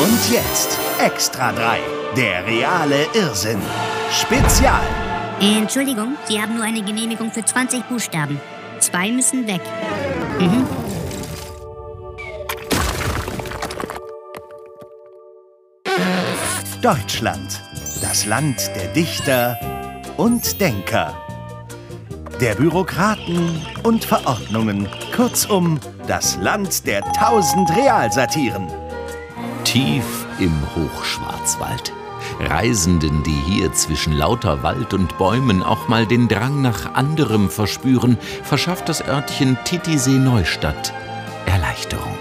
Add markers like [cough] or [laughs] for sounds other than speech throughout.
Und jetzt Extra 3, der reale Irrsinn. Spezial. Entschuldigung, Sie haben nur eine Genehmigung für 20 Buchstaben. Zwei müssen weg. Mhm. Deutschland. Das Land der Dichter und Denker. Der Bürokraten und Verordnungen. Kurzum, das Land der tausend Realsatiren. Tief im Hochschwarzwald. Reisenden, die hier zwischen lauter Wald und Bäumen auch mal den Drang nach anderem verspüren, verschafft das Örtchen Titisee Neustadt Erleichterung.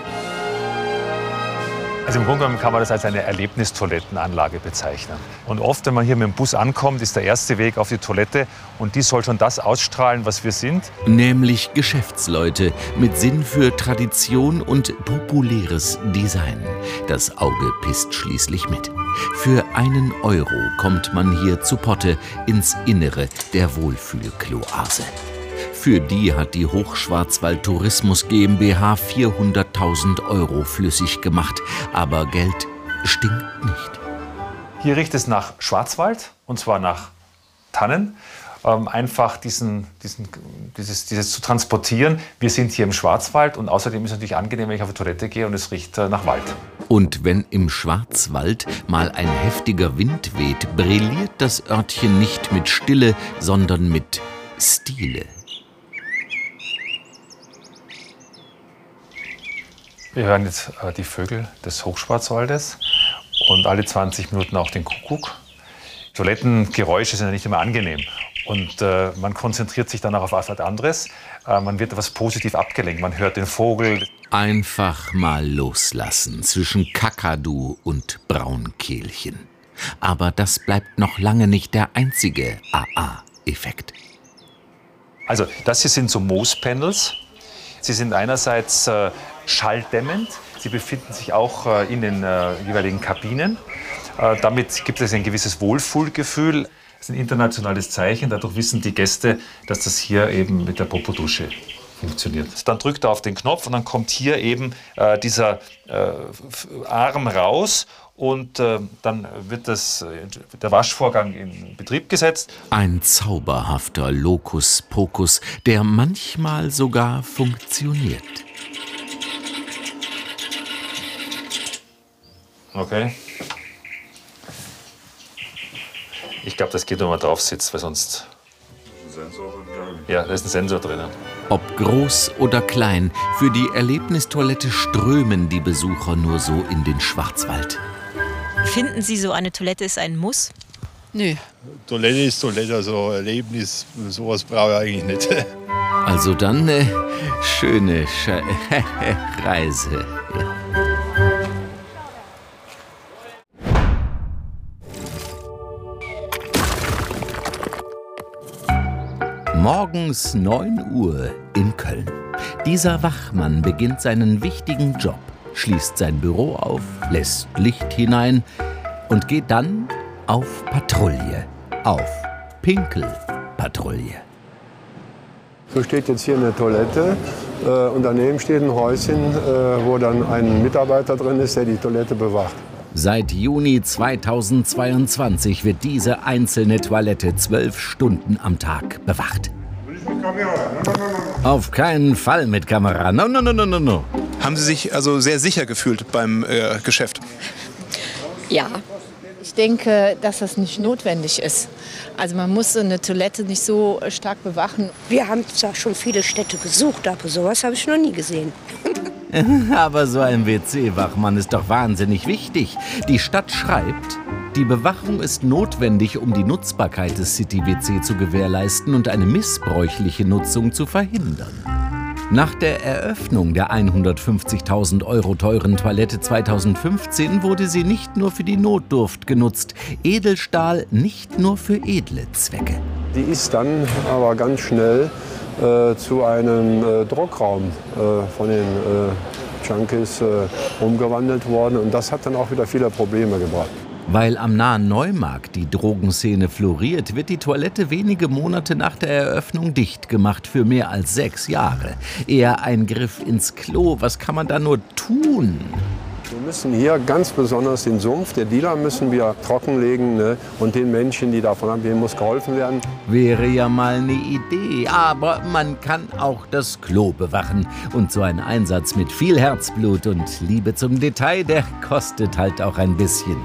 Also im Grunde genommen kann man das als eine Erlebnistoilettenanlage bezeichnen. Und oft, wenn man hier mit dem Bus ankommt, ist der erste Weg auf die Toilette und die soll schon das ausstrahlen, was wir sind. Nämlich Geschäftsleute mit Sinn für Tradition und populäres Design. Das Auge pisst schließlich mit. Für einen Euro kommt man hier zu Potte ins Innere der Wohlfühlkloase. Für die hat die Hochschwarzwald Tourismus GmbH 400.000 Euro flüssig gemacht. Aber Geld stinkt nicht. Hier riecht es nach Schwarzwald und zwar nach Tannen. Ähm, einfach diesen, diesen, dieses, dieses zu transportieren. Wir sind hier im Schwarzwald und außerdem ist es natürlich angenehm, wenn ich auf die Toilette gehe und es riecht äh, nach Wald. Und wenn im Schwarzwald mal ein heftiger Wind weht, brilliert das Örtchen nicht mit Stille, sondern mit Stile. Wir hören jetzt äh, die Vögel des Hochschwarzwaldes und alle 20 Minuten auch den Kuckuck. Toilettengeräusche sind ja nicht immer angenehm. Und äh, man konzentriert sich dann auch auf was anderes. Äh, man wird etwas positiv abgelenkt. Man hört den Vogel. Einfach mal loslassen zwischen Kakadu und Braunkehlchen. Aber das bleibt noch lange nicht der einzige AA-Effekt. Also das hier sind so Moospanels. Sie sind einerseits äh, schalldämmend. Sie befinden sich auch äh, in den äh, jeweiligen Kabinen. Äh, damit gibt es ein gewisses Wohlfühlgefühl. Das ist ein internationales Zeichen. Dadurch wissen die Gäste, dass das hier eben mit der Popodusche funktioniert. Dann drückt er auf den Knopf und dann kommt hier eben dieser Arm raus und dann wird das, der Waschvorgang in Betrieb gesetzt. Ein zauberhafter Lokus-Pokus, der manchmal sogar funktioniert. Okay. Ich glaube, das geht, wenn man drauf sitzt, weil sonst. Ja, da ist ein Sensor drin. Ob groß oder klein, für die Erlebnistoilette strömen die Besucher nur so in den Schwarzwald. Finden Sie, so eine Toilette ist ein Muss? Nö. Toilette ist Toilette, also Erlebnis, sowas brauche ich eigentlich nicht. [laughs] Also dann äh, schöne Sche [laughs] Reise. Ja. Morgens 9 Uhr in Köln. Dieser Wachmann beginnt seinen wichtigen Job, schließt sein Büro auf, lässt Licht hinein und geht dann auf Patrouille. Auf Pinkelpatrouille. So steht jetzt hier eine Toilette äh, und daneben steht ein Häuschen, äh, wo dann ein Mitarbeiter drin ist, der die Toilette bewacht. Seit Juni 2022 wird diese einzelne Toilette zwölf Stunden am Tag bewacht. Auf keinen Fall mit Kamera. No, no, no, no, no, no. Haben Sie sich also sehr sicher gefühlt beim äh, Geschäft? Ja. Ich denke, dass das nicht notwendig ist. Also man muss eine Toilette nicht so stark bewachen. Wir haben zwar schon viele Städte besucht, aber sowas habe ich noch nie gesehen. [laughs] [laughs] Aber so ein WC-Wachmann ist doch wahnsinnig wichtig. Die Stadt schreibt, die Bewachung ist notwendig, um die Nutzbarkeit des City-WC zu gewährleisten und eine missbräuchliche Nutzung zu verhindern. Nach der Eröffnung der 150.000 Euro teuren Toilette 2015 wurde sie nicht nur für die Notdurft genutzt, Edelstahl nicht nur für edle Zwecke. Die ist dann aber ganz schnell zu einem äh, Druckraum äh, von den äh, Junkies äh, umgewandelt worden. Und das hat dann auch wieder viele Probleme gebracht. Weil am nahen Neumarkt die Drogenszene floriert, wird die Toilette wenige Monate nach der Eröffnung dicht gemacht für mehr als sechs Jahre. Eher ein Griff ins Klo. Was kann man da nur tun? Müssen hier ganz besonders den Sumpf der Dealer müssen wir trockenlegen ne? und den Menschen, die davon haben, denen muss geholfen werden. Wäre ja mal eine Idee, aber man kann auch das Klo bewachen. Und so ein Einsatz mit viel Herzblut und Liebe zum Detail, der kostet halt auch ein bisschen.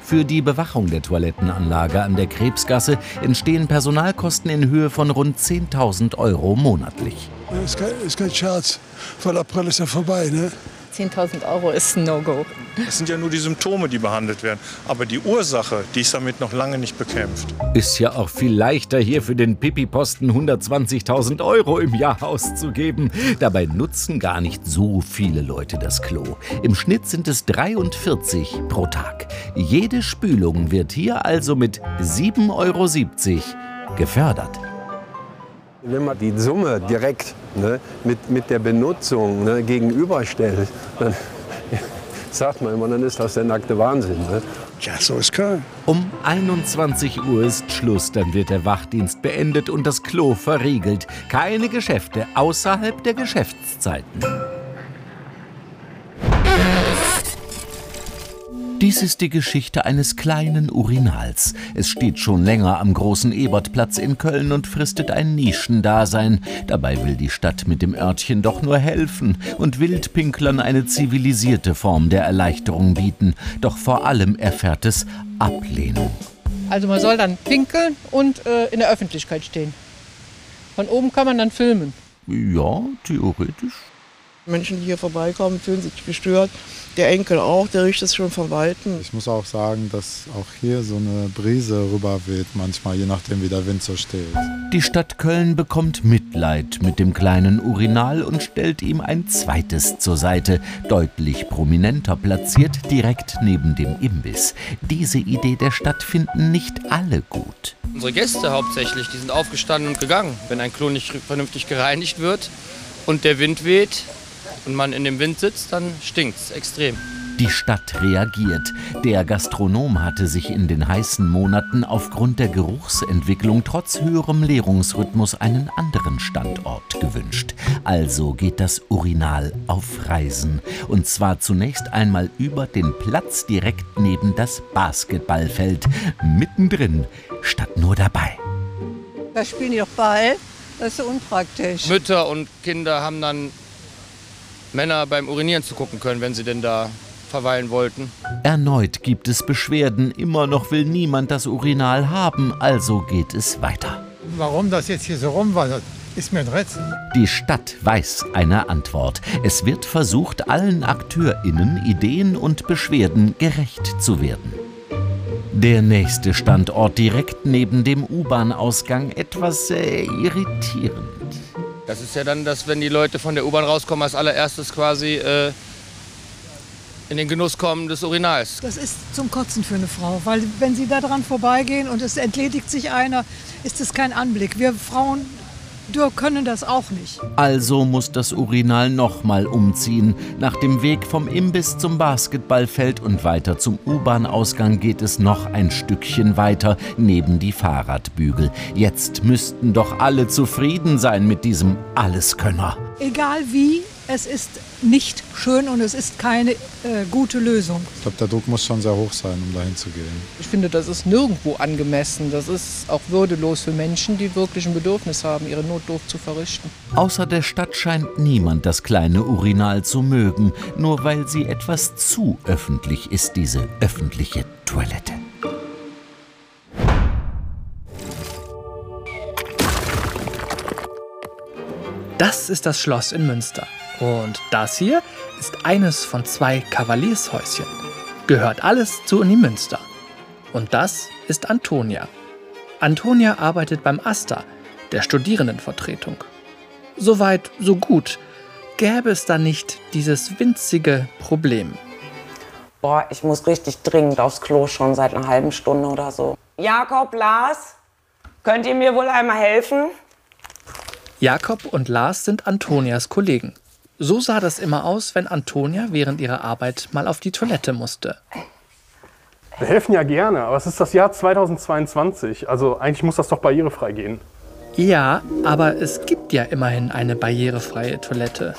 Für die Bewachung der Toilettenanlage an der Krebsgasse entstehen Personalkosten in Höhe von rund 10.000 Euro monatlich. Das ist kein, ist kein Scherz. Voll April ist ja vorbei, ne? 10.000 Euro ist ein No-Go. Es sind ja nur die Symptome, die behandelt werden. Aber die Ursache, die ist damit noch lange nicht bekämpft. Ist ja auch viel leichter, hier für den Pipi-Posten 120.000 Euro im Jahr auszugeben. Dabei nutzen gar nicht so viele Leute das Klo. Im Schnitt sind es 43 pro Tag. Jede Spülung wird hier also mit 7,70 Euro gefördert. Wenn man die Summe direkt ne, mit, mit der Benutzung ne, gegenüberstellt, dann [laughs] sagt man immer, dann ist das der nackte Wahnsinn. Ne? Ja, so ist Köln. Um 21 Uhr ist Schluss, dann wird der Wachdienst beendet und das Klo verriegelt. Keine Geschäfte außerhalb der Geschäftszeiten. Dies ist die Geschichte eines kleinen Urinals. Es steht schon länger am großen Ebertplatz in Köln und fristet ein Nischendasein. Dabei will die Stadt mit dem Örtchen doch nur helfen und Wildpinklern eine zivilisierte Form der Erleichterung bieten. Doch vor allem erfährt es Ablehnung. Also man soll dann pinkeln und äh, in der Öffentlichkeit stehen. Von oben kann man dann filmen. Ja, theoretisch. Menschen, die hier vorbeikommen, fühlen sich gestört. Der Enkel auch, der riecht es schon von Weitem. Ich muss auch sagen, dass auch hier so eine Brise rüberweht, manchmal, je nachdem, wie der Wind so steht. Die Stadt Köln bekommt Mitleid mit dem kleinen Urinal und stellt ihm ein zweites zur Seite, deutlich prominenter platziert, direkt neben dem Imbiss. Diese Idee der Stadt finden nicht alle gut. Unsere Gäste hauptsächlich, die sind aufgestanden und gegangen. Wenn ein Klo nicht vernünftig gereinigt wird und der Wind weht, und man in dem Wind sitzt, dann stinkt es extrem. Die Stadt reagiert. Der Gastronom hatte sich in den heißen Monaten aufgrund der Geruchsentwicklung trotz höherem Leerungsrhythmus einen anderen Standort gewünscht. Also geht das Urinal auf Reisen. Und zwar zunächst einmal über den Platz direkt neben das Basketballfeld. Mittendrin, statt nur dabei. Da spielen die doch Ball. Das ist so unpraktisch. Mütter und Kinder haben dann Männer beim Urinieren zu gucken können, wenn sie denn da verweilen wollten. Erneut gibt es Beschwerden, immer noch will niemand das Urinal haben, also geht es weiter. Warum das jetzt hier so rumwandert, ist mir ein Rätsel. Die Stadt weiß eine Antwort. Es wird versucht, allen AkteurInnen Ideen und Beschwerden gerecht zu werden. Der nächste Standort direkt neben dem U-Bahn-Ausgang etwas äh, irritierend. Das ist ja dann, dass wenn die Leute von der U-Bahn rauskommen, als allererstes quasi äh, in den Genuss kommen des Urinals. Das ist zum Kotzen für eine Frau, weil wenn sie da dran vorbeigehen und es entledigt sich einer, ist es kein Anblick. Wir Frauen können das auch nicht. Also muss das Urinal nochmal umziehen. Nach dem Weg vom Imbiss zum Basketballfeld und weiter zum U-Bahn-Ausgang geht es noch ein Stückchen weiter neben die Fahrradbügel. Jetzt müssten doch alle zufrieden sein mit diesem Alleskönner. Egal wie, es ist nicht schön und es ist keine äh, gute Lösung. Ich glaube, der Druck muss schon sehr hoch sein, um dahin zu gehen. Ich finde, das ist nirgendwo angemessen. Das ist auch würdelos für Menschen, die wirklich ein Bedürfnis haben, ihre Notdurft zu verrichten. Außer der Stadt scheint niemand das kleine Urinal zu mögen, nur weil sie etwas zu öffentlich ist, diese öffentliche Toilette. Das ist das Schloss in Münster. Und das hier ist eines von zwei Kavaliershäuschen. Gehört alles zu Uni Münster. Und das ist Antonia. Antonia arbeitet beim AStA, der Studierendenvertretung. Soweit, so gut. Gäbe es da nicht dieses winzige Problem. Boah, ich muss richtig dringend aufs Klo schon seit einer halben Stunde oder so. Jakob, Lars, könnt ihr mir wohl einmal helfen? Jakob und Lars sind Antonias Kollegen. So sah das immer aus, wenn Antonia während ihrer Arbeit mal auf die Toilette musste. Wir helfen ja gerne, aber es ist das Jahr 2022. Also eigentlich muss das doch barrierefrei gehen. Ja, aber es gibt ja immerhin eine barrierefreie Toilette.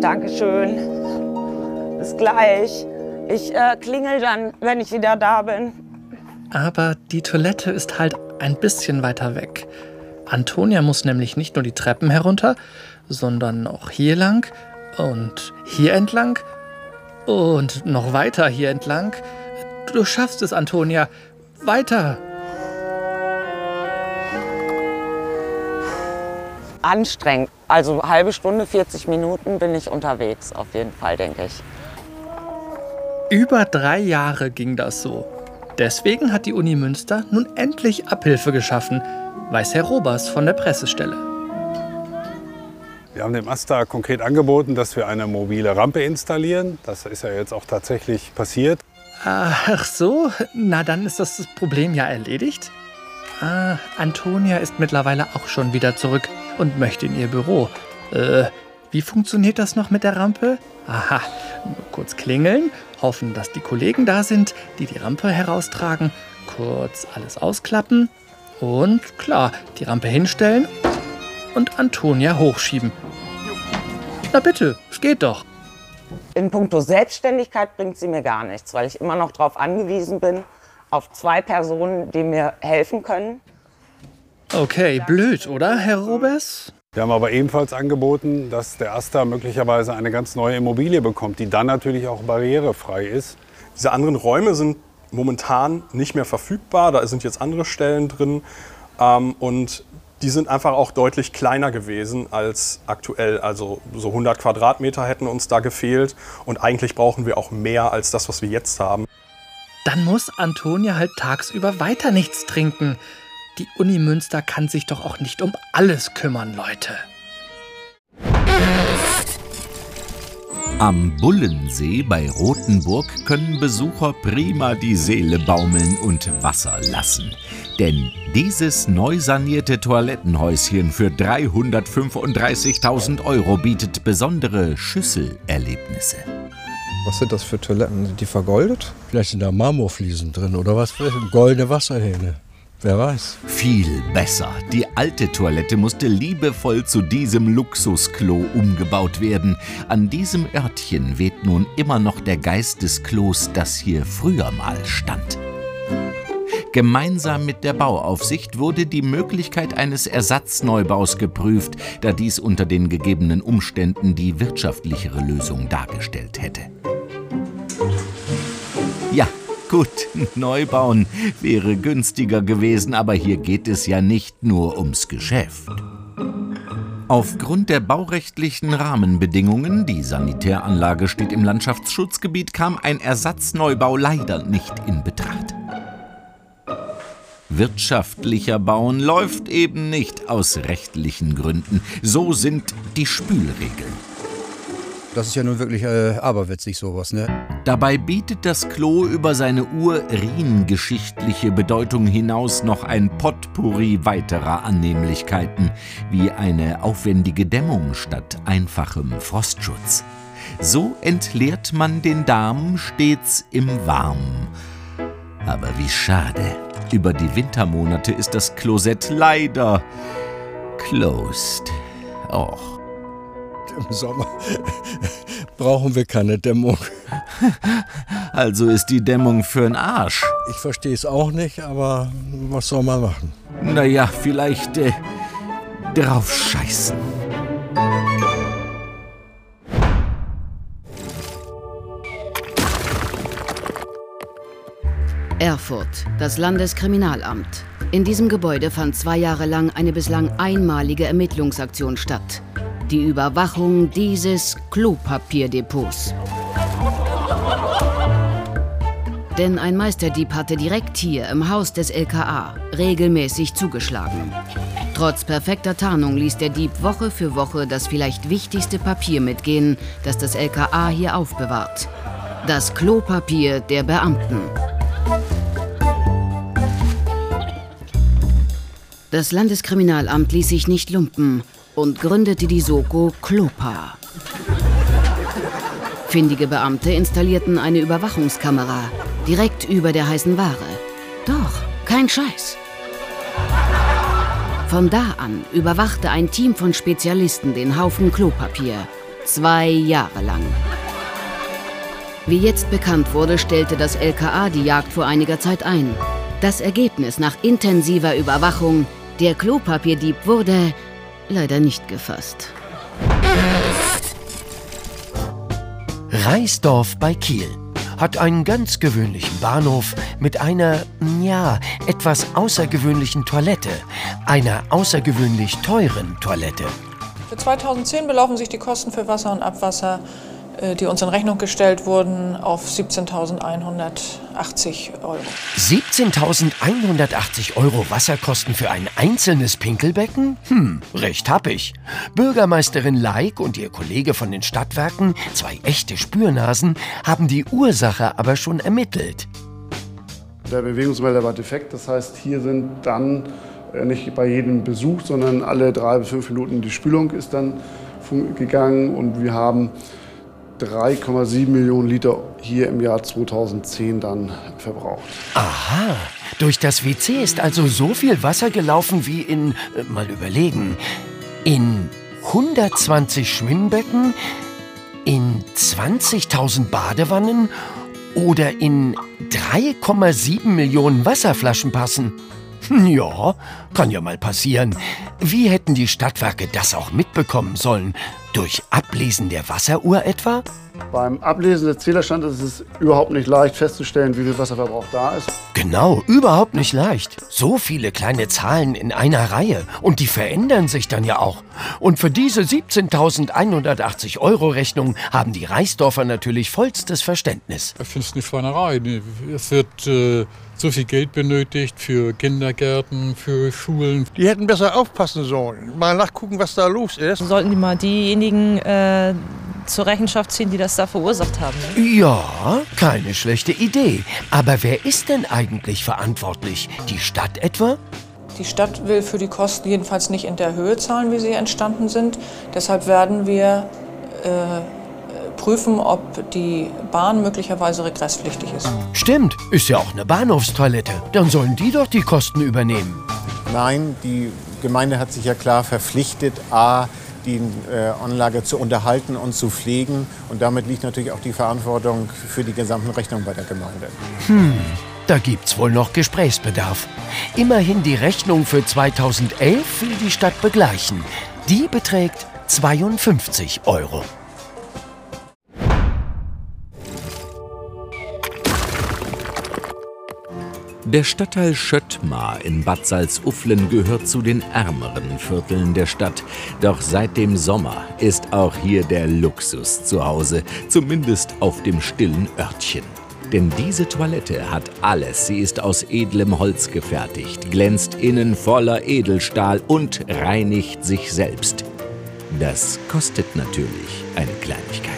Dankeschön. Bis gleich. Ich äh, klingel dann, wenn ich wieder da bin. Aber die Toilette ist halt ein bisschen weiter weg. Antonia muss nämlich nicht nur die Treppen herunter, sondern auch hier lang und hier entlang und noch weiter hier entlang. Du schaffst es, Antonia. Weiter. Anstrengend. Also halbe Stunde, 40 Minuten bin ich unterwegs, auf jeden Fall, denke ich. Über drei Jahre ging das so. Deswegen hat die Uni Münster nun endlich Abhilfe geschaffen, weiß Herr Robers von der Pressestelle. Wir haben dem AStA konkret angeboten, dass wir eine mobile Rampe installieren. Das ist ja jetzt auch tatsächlich passiert. Ach so, na dann ist das Problem ja erledigt. Ah, Antonia ist mittlerweile auch schon wieder zurück und möchte in ihr Büro. Äh, wie funktioniert das noch mit der Rampe? Aha, nur kurz klingeln, hoffen, dass die Kollegen da sind, die die Rampe heraustragen, kurz alles ausklappen und klar, die Rampe hinstellen und Antonia hochschieben. Na bitte, es geht doch. In puncto Selbstständigkeit bringt sie mir gar nichts, weil ich immer noch darauf angewiesen bin, auf zwei Personen, die mir helfen können. Okay, blöd, oder, Herr Robers? Wir haben aber ebenfalls angeboten, dass der AStA möglicherweise eine ganz neue Immobilie bekommt, die dann natürlich auch barrierefrei ist. Diese anderen Räume sind momentan nicht mehr verfügbar. Da sind jetzt andere Stellen drin. Ähm, und die sind einfach auch deutlich kleiner gewesen als aktuell. Also so 100 Quadratmeter hätten uns da gefehlt. Und eigentlich brauchen wir auch mehr als das, was wir jetzt haben. Dann muss Antonia halt tagsüber weiter nichts trinken. Die Uni Münster kann sich doch auch nicht um alles kümmern, Leute. Am Bullensee bei Rothenburg können Besucher prima die Seele baumeln und Wasser lassen. Denn dieses neu sanierte Toilettenhäuschen für 335.000 Euro bietet besondere Schüsselerlebnisse. Was sind das für Toiletten? Sind die vergoldet? Vielleicht sind da Marmorfliesen drin oder was? Goldene Wasserhähne. Wer weiß. Viel besser. Die alte Toilette musste liebevoll zu diesem Luxusklo umgebaut werden. An diesem Örtchen weht nun immer noch der Geist des Klos, das hier früher mal stand. Gemeinsam mit der Bauaufsicht wurde die Möglichkeit eines Ersatzneubau's geprüft, da dies unter den gegebenen Umständen die wirtschaftlichere Lösung dargestellt hätte. Gut, Neubauen wäre günstiger gewesen, aber hier geht es ja nicht nur ums Geschäft. Aufgrund der baurechtlichen Rahmenbedingungen, die Sanitäranlage steht im Landschaftsschutzgebiet, kam ein Ersatzneubau leider nicht in Betracht. Wirtschaftlicher Bauen läuft eben nicht aus rechtlichen Gründen. So sind die Spülregeln. Das ist ja nun wirklich äh, aberwitzig sowas, ne? Dabei bietet das Klo über seine uringeschichtliche Bedeutung hinaus noch ein Potpourri weiterer Annehmlichkeiten, wie eine aufwendige Dämmung statt einfachem Frostschutz. So entleert man den Darm stets im Warmen. Aber wie schade. Über die Wintermonate ist das Klosett leider closed. Och. Im Sommer brauchen wir keine Dämmung. Also ist die Dämmung für'n Arsch. Ich verstehe es auch nicht, aber was soll man machen? Naja, vielleicht äh, drauf scheißen. Erfurt, das Landeskriminalamt. In diesem Gebäude fand zwei Jahre lang eine bislang einmalige Ermittlungsaktion statt. Die Überwachung dieses Klopapierdepots. Denn ein Meisterdieb hatte direkt hier im Haus des LKA regelmäßig zugeschlagen. Trotz perfekter Tarnung ließ der Dieb Woche für Woche das vielleicht wichtigste Papier mitgehen, das das LKA hier aufbewahrt. Das Klopapier der Beamten. Das Landeskriminalamt ließ sich nicht lumpen und gründete die Soko Klopa. Findige Beamte installierten eine Überwachungskamera direkt über der heißen Ware. Doch, kein Scheiß. Von da an überwachte ein Team von Spezialisten den Haufen Klopapier. Zwei Jahre lang. Wie jetzt bekannt wurde, stellte das LKA die Jagd vor einiger Zeit ein. Das Ergebnis nach intensiver Überwachung, der Klopapierdieb wurde leider nicht gefasst. Reisdorf bei Kiel hat einen ganz gewöhnlichen Bahnhof mit einer, ja, etwas außergewöhnlichen Toilette. Einer außergewöhnlich teuren Toilette. Für 2010 belaufen sich die Kosten für Wasser und Abwasser, die uns in Rechnung gestellt wurden, auf 17.180 Euro. 17.180 Euro Wasserkosten für ein einzelnes Pinkelbecken? Hm, recht hab ich. Bürgermeisterin Leik und ihr Kollege von den Stadtwerken, zwei echte Spürnasen, haben die Ursache aber schon ermittelt. Der Bewegungsmelder war defekt, das heißt, hier sind dann äh, nicht bei jedem Besuch, sondern alle drei bis fünf Minuten die Spülung ist dann gegangen und wir haben 3,7 Millionen Liter hier im Jahr 2010 dann verbraucht. Aha, durch das WC ist also so viel Wasser gelaufen wie in, äh, mal überlegen, in 120 Schwimmbecken, in 20.000 Badewannen oder in 3,7 Millionen Wasserflaschen passen. [laughs] Ja, kann ja mal passieren. Wie hätten die Stadtwerke das auch mitbekommen sollen? Durch Ablesen der Wasseruhr etwa? Beim Ablesen des Zählerstandes ist es überhaupt nicht leicht festzustellen, wie viel Wasserverbrauch da ist. Genau, überhaupt nicht leicht. So viele kleine Zahlen in einer Reihe. Und die verändern sich dann ja auch. Und für diese 17.180 Euro Rechnung haben die Reisdorfer natürlich vollstes Verständnis. Ich finde es eine Schweinerei. Es wird äh, so viel Geld benötigt für Kindergärten, für Schulen. Die hätten besser aufpassen sollen. Mal nachgucken, was da los ist. Sollten die mal diejenigen äh, zur Rechenschaft ziehen, die das da verursacht haben. Ja, keine schlechte Idee. Aber wer ist denn eigentlich verantwortlich? Die Stadt etwa? Die Stadt will für die Kosten jedenfalls nicht in der Höhe zahlen, wie sie entstanden sind. Deshalb werden wir äh, prüfen, ob die Bahn möglicherweise regresspflichtig ist. Stimmt, ist ja auch eine Bahnhofstoilette. Dann sollen die doch die Kosten übernehmen. Nein, die Gemeinde hat sich ja klar verpflichtet, a, die äh, Anlage zu unterhalten und zu pflegen. Und damit liegt natürlich auch die Verantwortung für die gesamten Rechnungen bei der Gemeinde. Hm, da gibt's wohl noch Gesprächsbedarf. Immerhin die Rechnung für 2011 will die Stadt begleichen. Die beträgt 52 Euro. Der Stadtteil Schöttmar in Bad Salzuflen gehört zu den ärmeren Vierteln der Stadt. Doch seit dem Sommer ist auch hier der Luxus zu Hause, zumindest auf dem stillen Örtchen. Denn diese Toilette hat alles. Sie ist aus edlem Holz gefertigt, glänzt innen voller Edelstahl und reinigt sich selbst. Das kostet natürlich eine Kleinigkeit.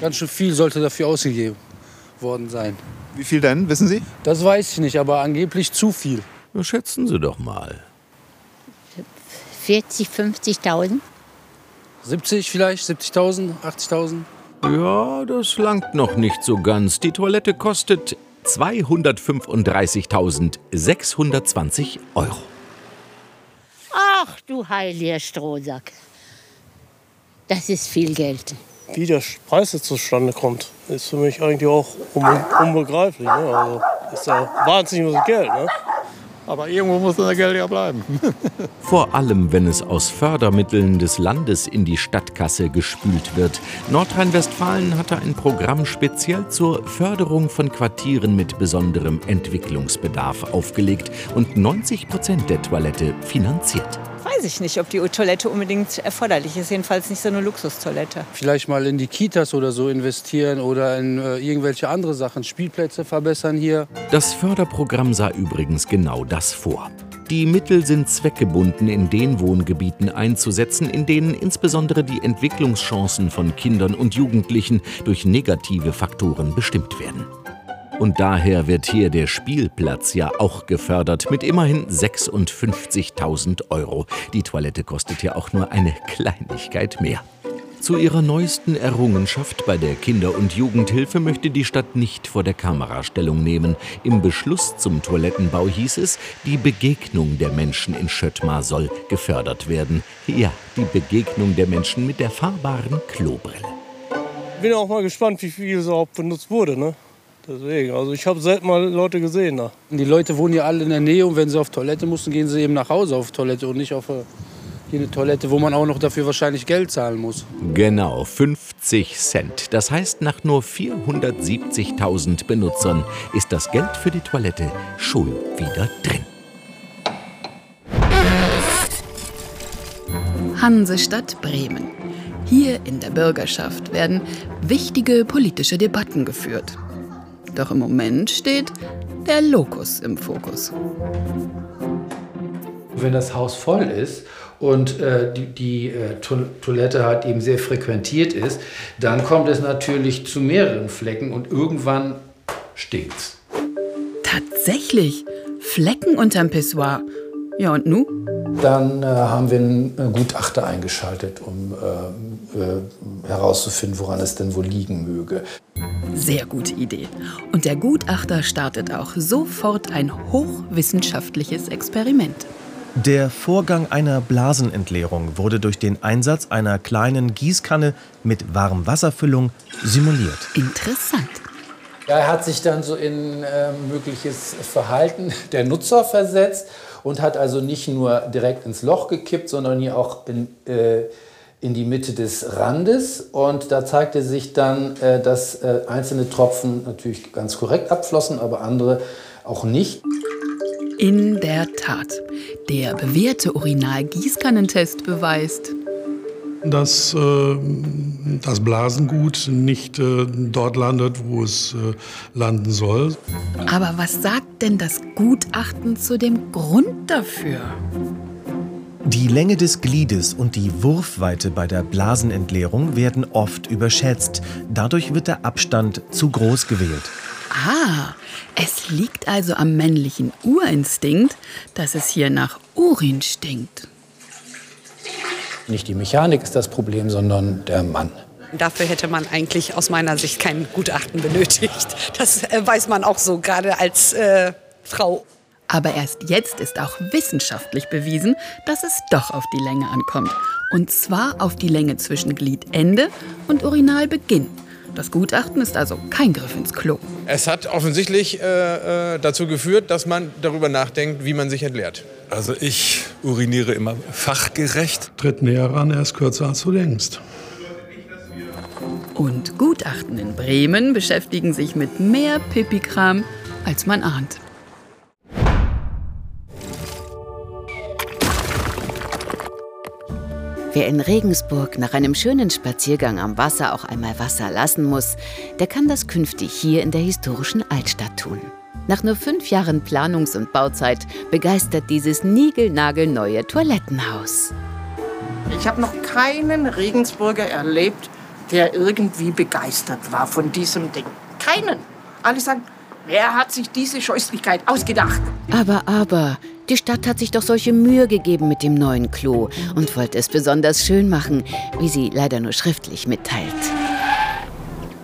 Ganz schön viel sollte dafür ausgegeben worden sein. Wie viel denn, wissen Sie? Das weiß ich nicht, aber angeblich zu viel. Na, schätzen Sie doch mal. 40, 50.000. 70 vielleicht, 70.000, 80.000. Ja, das langt noch nicht so ganz. Die Toilette kostet 235.620 Euro. Ach du heiliger Strohsack. Das ist viel Geld. Wie der Preis jetzt zustande kommt, ist für mich eigentlich auch unbe unbegreiflich. Ne? Also ist ja wahnsinnig viel Geld. Ne? Aber irgendwo muss das Geld ja bleiben. [laughs] Vor allem, wenn es aus Fördermitteln des Landes in die Stadtkasse gespült wird. Nordrhein-Westfalen hatte ein Programm speziell zur Förderung von Quartieren mit besonderem Entwicklungsbedarf aufgelegt und 90 Prozent der Toilette finanziert. Weiß ich nicht, ob die Toilette unbedingt erforderlich ist. Jedenfalls nicht so eine Luxustoilette. Vielleicht mal in die Kitas oder so investieren oder in äh, irgendwelche andere Sachen. Spielplätze verbessern hier. Das Förderprogramm sah übrigens genau das vor. Die Mittel sind zweckgebunden in den Wohngebieten einzusetzen, in denen insbesondere die Entwicklungschancen von Kindern und Jugendlichen durch negative Faktoren bestimmt werden. Und daher wird hier der Spielplatz ja auch gefördert mit immerhin 56.000 Euro. Die Toilette kostet ja auch nur eine Kleinigkeit mehr. Zu ihrer neuesten Errungenschaft bei der Kinder- und Jugendhilfe möchte die Stadt nicht vor der Kamera Stellung nehmen. Im Beschluss zum Toilettenbau hieß es, die Begegnung der Menschen in Schöttmar soll gefördert werden. Ja, die Begegnung der Menschen mit der fahrbaren Klobrille. bin auch mal gespannt, wie viel es überhaupt benutzt wurde. Ne? Deswegen, also ich habe selten mal Leute gesehen da. Die Leute wohnen ja alle in der Nähe und wenn sie auf Toilette mussten, gehen sie eben nach Hause auf Toilette und nicht auf äh, eine Toilette, wo man auch noch dafür wahrscheinlich Geld zahlen muss. Genau, 50 Cent. Das heißt, nach nur 470.000 Benutzern ist das Geld für die Toilette schon wieder drin. Hansestadt Bremen. Hier in der Bürgerschaft werden wichtige politische Debatten geführt. Doch im Moment steht der Lokus im Fokus. Wenn das Haus voll ist und äh, die, die äh, to Toilette halt eben sehr frequentiert ist, dann kommt es natürlich zu mehreren Flecken und irgendwann stinkt's. Tatsächlich, Flecken unterm Pissoir. Ja und nu? Dann äh, haben wir einen äh, Gutachter eingeschaltet, um äh, äh, herauszufinden, woran es denn wohl liegen möge. Sehr gute Idee. Und der Gutachter startet auch sofort ein hochwissenschaftliches Experiment. Der Vorgang einer Blasenentleerung wurde durch den Einsatz einer kleinen Gießkanne mit Warmwasserfüllung simuliert. Interessant. Er hat sich dann so in äh, mögliches Verhalten der Nutzer versetzt und hat also nicht nur direkt ins Loch gekippt, sondern hier auch in, äh, in die Mitte des Randes. Und da zeigte sich dann, äh, dass äh, einzelne Tropfen natürlich ganz korrekt abflossen, aber andere auch nicht. In der Tat. Der bewährte Original-Gießkannentest beweist, dass äh, das Blasengut nicht äh, dort landet, wo es äh, landen soll. Aber was sagt denn das Gutachten zu dem Grund dafür? Die Länge des Gliedes und die Wurfweite bei der Blasenentleerung werden oft überschätzt. Dadurch wird der Abstand zu groß gewählt. Ah, es liegt also am männlichen Urinstinkt, dass es hier nach Urin stinkt. Nicht die Mechanik ist das Problem, sondern der Mann. Dafür hätte man eigentlich aus meiner Sicht kein Gutachten benötigt. Das äh, weiß man auch so, gerade als äh, Frau. Aber erst jetzt ist auch wissenschaftlich bewiesen, dass es doch auf die Länge ankommt. Und zwar auf die Länge zwischen Gliedende und Urinalbeginn. Das Gutachten ist also kein Griff ins Klo. Es hat offensichtlich äh, äh, dazu geführt, dass man darüber nachdenkt, wie man sich entleert. Also ich uriniere immer fachgerecht. Tritt näher ran, er ist kürzer als du denkst. Und Gutachten in Bremen beschäftigen sich mit mehr Pipikram, als man ahnt. Wer in Regensburg nach einem schönen Spaziergang am Wasser auch einmal Wasser lassen muss, der kann das künftig hier in der historischen Altstadt tun. Nach nur fünf Jahren Planungs- und Bauzeit begeistert dieses niegelnagelneue Toilettenhaus. Ich habe noch keinen Regensburger erlebt, der irgendwie begeistert war von diesem Ding. Keinen. Alle sagen, wer hat sich diese Scheußlichkeit ausgedacht? Aber, aber, die Stadt hat sich doch solche Mühe gegeben mit dem neuen Klo und wollte es besonders schön machen, wie sie leider nur schriftlich mitteilt.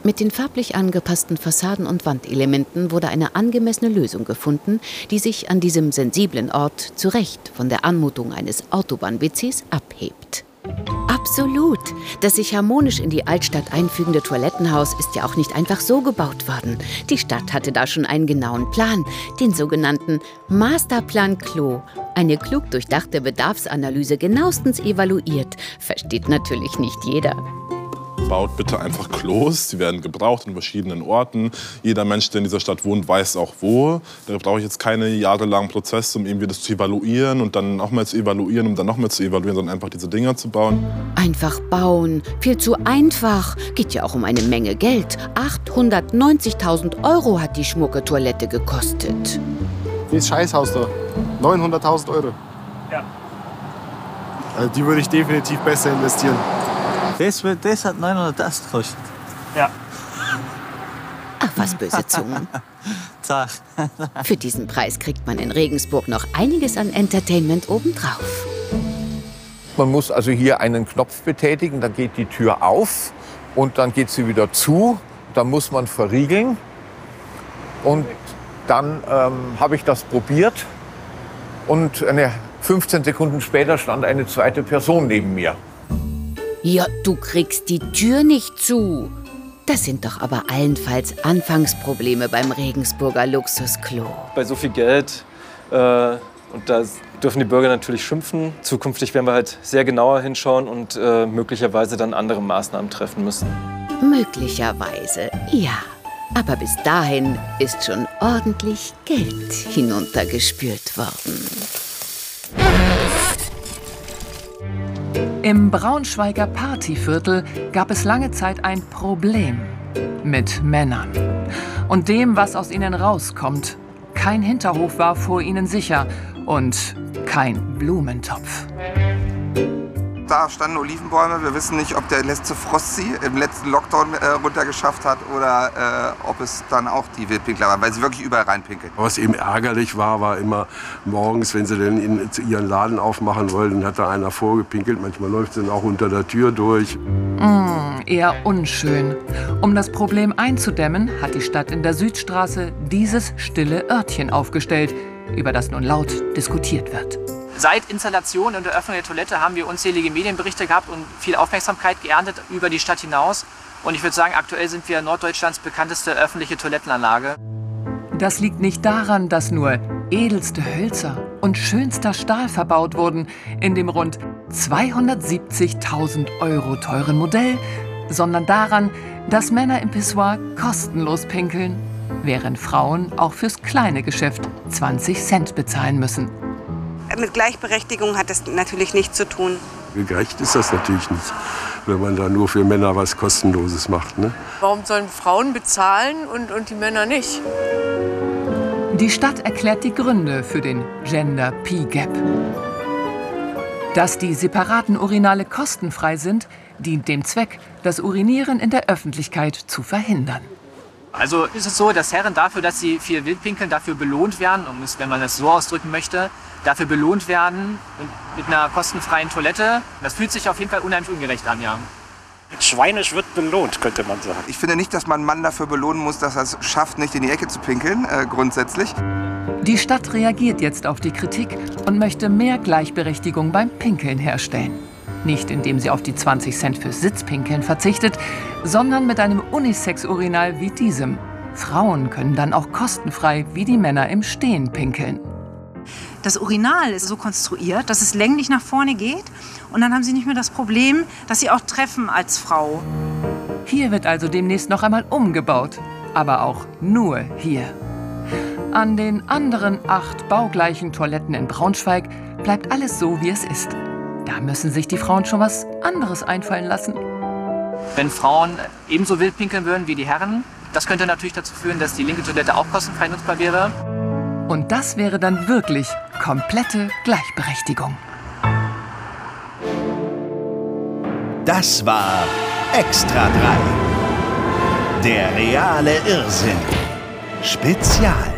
Mit den farblich angepassten Fassaden und Wandelementen wurde eine angemessene Lösung gefunden, die sich an diesem sensiblen Ort zu Recht von der Anmutung eines Autobahn-WCs abhebt. Absolut. Das sich harmonisch in die Altstadt einfügende Toilettenhaus ist ja auch nicht einfach so gebaut worden. Die Stadt hatte da schon einen genauen Plan, den sogenannten Masterplan Klo. Eine klug durchdachte Bedarfsanalyse genauestens evaluiert. Versteht natürlich nicht jeder. Baut bitte einfach Klos. Die werden gebraucht in verschiedenen Orten. Jeder Mensch, der in dieser Stadt wohnt, weiß auch wo. Da brauche ich jetzt keine jahrelangen Prozesse, um irgendwie das zu evaluieren und dann nochmal zu evaluieren, um dann nochmal zu evaluieren, sondern einfach diese Dinger zu bauen. Einfach bauen. Viel zu einfach. Geht ja auch um eine Menge Geld. 890.000 Euro hat die schmucke Toilette gekostet. Dieses Scheißhaus da. 900.000 Euro. Ja. Also die würde ich definitiv besser investieren. Das, wird, das hat 900 gekostet. Ja. Ach, was böse Zungen. [laughs] Tag. Für diesen Preis kriegt man in Regensburg noch einiges an Entertainment obendrauf. Man muss also hier einen Knopf betätigen, dann geht die Tür auf und dann geht sie wieder zu. Dann muss man verriegeln. Und dann ähm, habe ich das probiert und eine 15 Sekunden später stand eine zweite Person neben mir. Ja, du kriegst die Tür nicht zu. Das sind doch aber allenfalls Anfangsprobleme beim Regensburger Luxusklo. Bei so viel Geld, äh, und da dürfen die Bürger natürlich schimpfen. Zukünftig werden wir halt sehr genauer hinschauen und äh, möglicherweise dann andere Maßnahmen treffen müssen. Möglicherweise, ja. Aber bis dahin ist schon ordentlich Geld hinuntergespült worden. Im Braunschweiger Partyviertel gab es lange Zeit ein Problem mit Männern und dem, was aus ihnen rauskommt. Kein Hinterhof war vor ihnen sicher und kein Blumentopf. Da standen Olivenbäume. Wir wissen nicht, ob der letzte Frost sie im letzten Lockdown äh, runtergeschafft hat oder äh, ob es dann auch die Wildpinkler waren, weil sie wirklich überall reinpinkeln. Was eben ärgerlich war, war immer morgens, wenn sie dann in, ihren Laden aufmachen wollten, hat da einer vorgepinkelt. Manchmal läuft sie dann auch unter der Tür durch. Mm, eher unschön. Um das Problem einzudämmen, hat die Stadt in der Südstraße dieses stille Örtchen aufgestellt, über das nun laut diskutiert wird. Seit Installation und Eröffnung der Toilette haben wir unzählige Medienberichte gehabt und viel Aufmerksamkeit geerntet über die Stadt hinaus. Und ich würde sagen, aktuell sind wir Norddeutschlands bekannteste öffentliche Toilettenanlage. Das liegt nicht daran, dass nur edelste Hölzer und schönster Stahl verbaut wurden in dem rund 270.000 Euro teuren Modell, sondern daran, dass Männer im Pissoir kostenlos pinkeln, während Frauen auch fürs kleine Geschäft 20 Cent bezahlen müssen. Mit Gleichberechtigung hat das natürlich nichts zu tun. Gerecht ist das natürlich nicht, wenn man da nur für Männer was Kostenloses macht. Ne? Warum sollen Frauen bezahlen und, und die Männer nicht? Die Stadt erklärt die Gründe für den Gender P-Gap. Dass die separaten Urinale kostenfrei sind, dient dem Zweck, das Urinieren in der Öffentlichkeit zu verhindern. Also ist es so, dass Herren dafür, dass sie viel Wildpinkeln, dafür belohnt werden, um es, wenn man das so ausdrücken möchte, dafür belohnt werden mit einer kostenfreien Toilette. Das fühlt sich auf jeden Fall unheimlich ungerecht an, ja. Schweinisch wird belohnt, könnte man sagen. Ich finde nicht, dass man einen Mann dafür belohnen muss, dass er es schafft, nicht in die Ecke zu pinkeln, äh, grundsätzlich. Die Stadt reagiert jetzt auf die Kritik und möchte mehr Gleichberechtigung beim Pinkeln herstellen. Nicht indem sie auf die 20 Cent fürs Sitzpinkeln verzichtet, sondern mit einem Unisex-Urinal wie diesem. Frauen können dann auch kostenfrei wie die Männer im Stehen pinkeln. Das Urinal ist so konstruiert, dass es länglich nach vorne geht und dann haben Sie nicht mehr das Problem, dass Sie auch treffen als Frau. Hier wird also demnächst noch einmal umgebaut, aber auch nur hier. An den anderen acht baugleichen Toiletten in Braunschweig bleibt alles so, wie es ist. Da müssen sich die Frauen schon was anderes einfallen lassen. Wenn Frauen ebenso wild pinkeln würden wie die Herren, das könnte natürlich dazu führen, dass die linke Toilette auch kostenfrei nutzbar wäre. Und das wäre dann wirklich komplette Gleichberechtigung. Das war Extra 3. Der reale Irrsinn. Spezial.